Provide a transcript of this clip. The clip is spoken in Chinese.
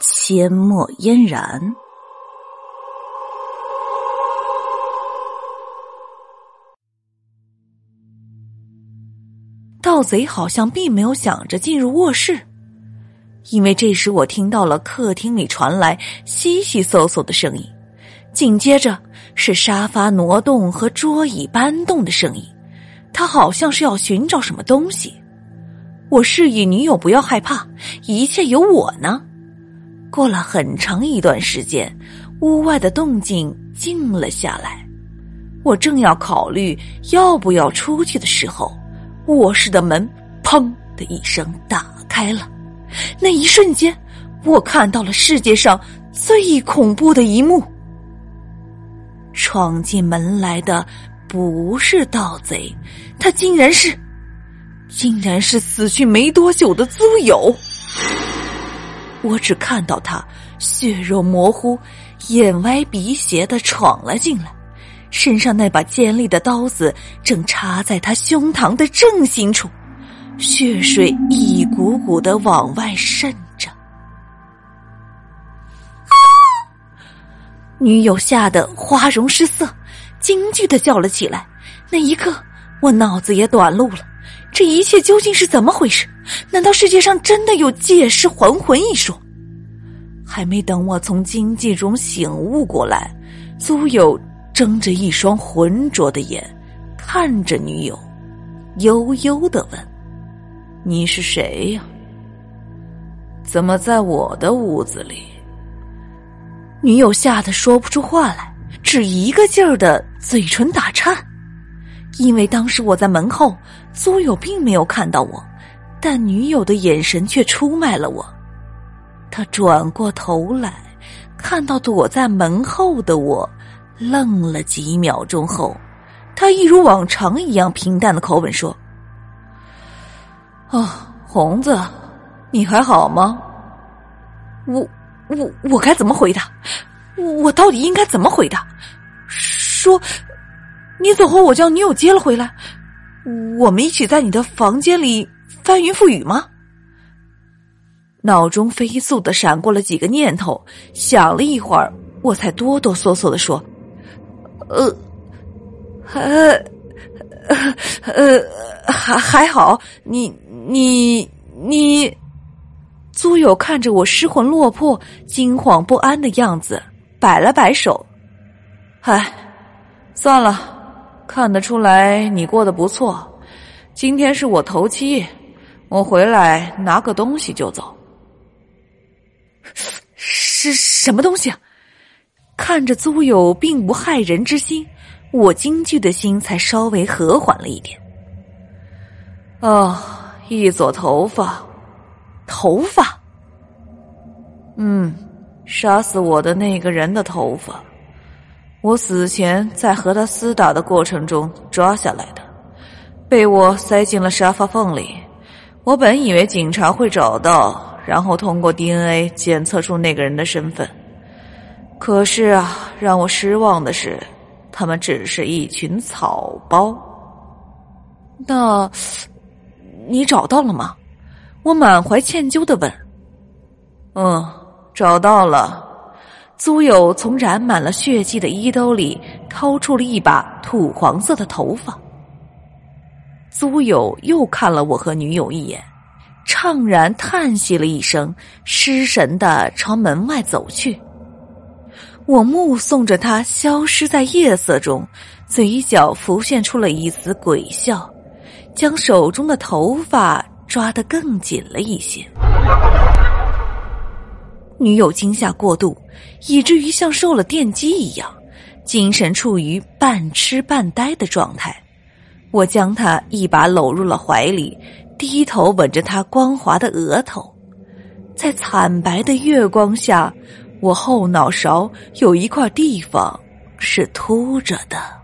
阡陌嫣然。盗贼好像并没有想着进入卧室，因为这时我听到了客厅里传来悉悉窣窣的声音。紧接着是沙发挪动和桌椅搬动的声音，他好像是要寻找什么东西。我示意女友不要害怕，一切有我呢。过了很长一段时间，屋外的动静静了下来。我正要考虑要不要出去的时候，卧室的门“砰”的一声打开了。那一瞬间，我看到了世界上最恐怖的一幕。闯进门来的不是盗贼，他竟然是，竟然是死去没多久的租友。我只看到他血肉模糊、眼歪鼻斜的闯了进来，身上那把尖利的刀子正插在他胸膛的正心处，血水一股股的往外渗着。女友吓得花容失色，惊惧的叫了起来。那一刻，我脑子也短路了。这一切究竟是怎么回事？难道世界上真的有借尸还魂一说？还没等我从惊悸中醒悟过来，苏友睁着一双浑浊的眼，看着女友，悠悠的问：“你是谁呀？怎么在我的屋子里？”女友吓得说不出话来，只一个劲儿的嘴唇打颤。因为当时我在门后，苏友并没有看到我，但女友的眼神却出卖了我。他转过头来，看到躲在门后的我，愣了几秒钟后，他一如往常一样平淡的口吻说：“啊，红子，你还好吗？我。”我我该怎么回答？我到底应该怎么回答？说，你走后，我将女友接了回来，我们一起在你的房间里翻云覆雨吗？脑中飞速的闪过了几个念头，想了一会儿，我才哆哆嗦嗦的说：“呃，呃，呃，还还好，你你你。”苏友看着我失魂落魄、惊慌不安的样子，摆了摆手：“唉，算了，看得出来你过得不错。今天是我头七，我回来拿个东西就走。”是什么东西？看着租友并无害人之心，我惊惧的心才稍微和缓了一点。哦，一撮头发。头发，嗯，杀死我的那个人的头发，我死前在和他厮打的过程中抓下来的，被我塞进了沙发缝里。我本以为警察会找到，然后通过 DNA 检测出那个人的身份，可是啊，让我失望的是，他们只是一群草包。那，你找到了吗？我满怀歉疚的问：“嗯，找到了。”租友从染满了血迹的衣兜里掏出了一把土黄色的头发。租友又看了我和女友一眼，怅然叹息了一声，失神的朝门外走去。我目送着他消失在夜色中，嘴角浮现出了一丝诡笑，将手中的头发。抓得更紧了一些，女友惊吓过度，以至于像受了电击一样，精神处于半痴半呆的状态。我将他一把搂入了怀里，低头吻着他光滑的额头。在惨白的月光下，我后脑勺有一块地方是凸着的。